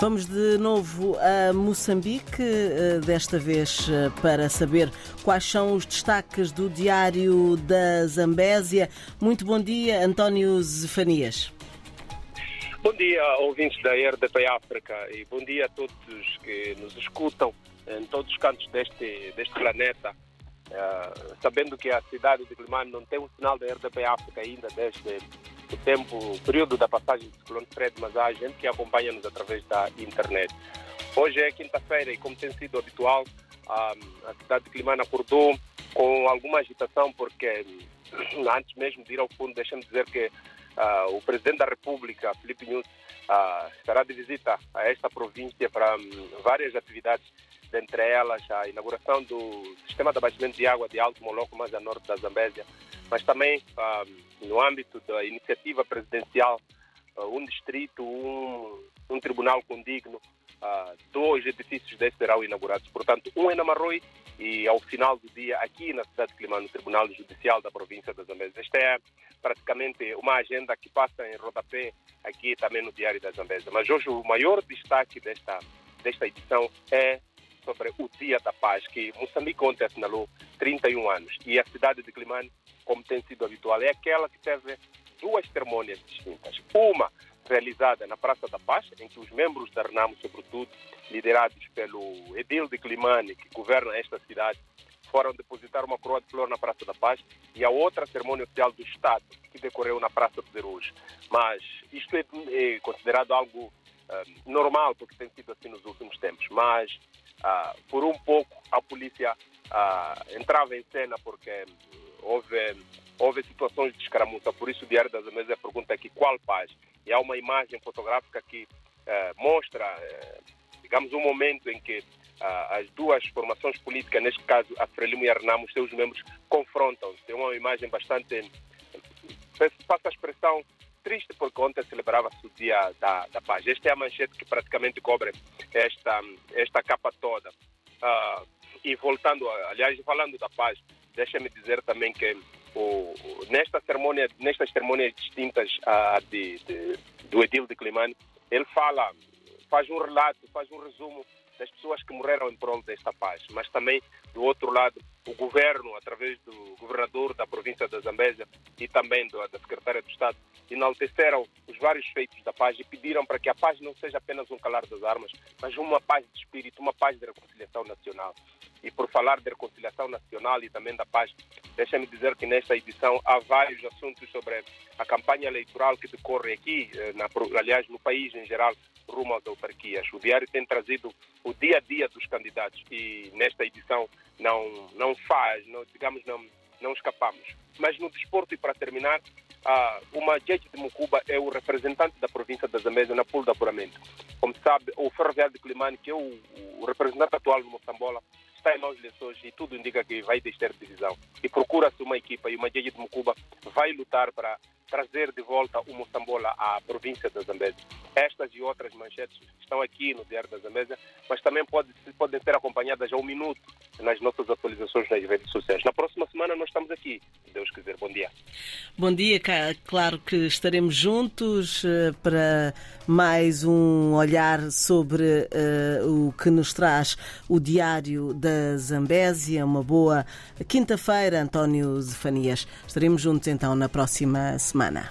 Vamos de novo a Moçambique, eh, desta vez eh, para saber quais são os destaques do Diário da Zambésia. Muito bom dia, António Zefanias. Bom dia, ouvintes da RDP África, e bom dia a todos que nos escutam em todos os cantos deste, deste planeta. Uh, sabendo que a cidade de Climane não tem um sinal da RDP África ainda desde o tempo, o período da passagem do ciclone Fred, mas há gente que acompanha-nos através da internet. Hoje é quinta-feira e, como tem sido habitual, a, a cidade de Climane acordou com alguma agitação, porque antes mesmo de ir ao fundo, deixa-me dizer que uh, o presidente da República, Felipe Nunes, uh, estará de visita a esta província para um, várias atividades, dentre elas a inauguração do sistema de abastecimento de água de Alto Moloco, mais a norte da Zambésia, mas também um, no âmbito da iniciativa presidencial, uh, um distrito, um, um tribunal condigno, uh, dois edifícios desses serão inaugurados. Portanto, um em Namarroi e ao final do dia aqui na cidade de Climano, no Tribunal Judicial da província da Zambésia. Esta é praticamente uma agenda que passa em rodapé aqui também no Diário da Zambésia. Mas hoje o maior destaque desta, desta edição é sobre o Dia da Paz, que Moçambique ontem assinalou 31 anos. E a cidade de Climane, como tem sido habitual, é aquela que teve duas cerimônias distintas. Uma realizada na Praça da Paz, em que os membros da RENAMO, sobretudo liderados pelo Edil de Climane, que governa esta cidade, foram depositar uma coroa de flor na Praça da Paz e a outra cerimônia oficial do Estado, que decorreu na Praça de Verus. Mas isto é, é considerado algo uh, normal, porque tem sido assim nos últimos tempos. Mas, uh, por um pouco, a polícia uh, entrava em cena porque houve, houve situações de escaramuça. Por isso, o Diário das Américas pergunta aqui qual paz. E há uma imagem fotográfica que mostra, digamos, um momento em que as duas formações políticas, neste caso a Frelimo e a Renamo, os seus membros confrontam-se. É uma imagem bastante, passa a expressão, triste porque ontem celebrava-se o Dia da, da Paz. Esta é a manchete que praticamente cobre esta, esta capa toda. Uh, e voltando, aliás, falando da paz, deixa-me dizer também que o, nesta cerimônia, nestas cerimônias distintas uh, de, de, do Edil de Climane, ele fala, faz um relato, faz um resumo das pessoas que morreram em prol desta paz, mas também, do outro lado, o governo, através do governador da província da Zambésia e também do, da secretária do Estado, enalteceram os vários feitos da paz e pediram para que a paz não seja apenas um calar das armas, mas uma paz de espírito, uma paz de reconciliação nacional. E por falar de reconciliação nacional e também da paz, deixa-me dizer que nesta edição há vários assuntos sobre a campanha eleitoral que decorre aqui, eh, na, aliás, no país em geral, rumo às autarquias. O diário tem trazido o dia a dia dos candidatos e nesta edição não, não faz, não, digamos, não, não escapamos. Mas no desporto, e para terminar, uh, o Majeje de Mucuba é o representante da província da Zambésia na pool de apuramento. Como sabe, o Ferroviário de Climane, que é o, o representante atual do Moçambola, está em de eleições e tudo indica que vai deixar divisão. E procura-se uma equipa e o Majeje de Mucuba vai lutar para trazer de volta o Moçambola à província da Zambésia. Estas e outras manchetes estão aqui no Diário da Zambésia, mas também pode, podem ser acompanhadas a um minuto nas nossas atualizações nas redes sociais. Na próxima semana nós estamos aqui, se Deus quiser. Bom dia. Bom dia, claro que estaremos juntos eh, para mais um olhar sobre uh, o que nos traz o Diário da Zambésia. Uma boa quinta-feira, António Zefanias. Estaremos juntos então na próxima semana.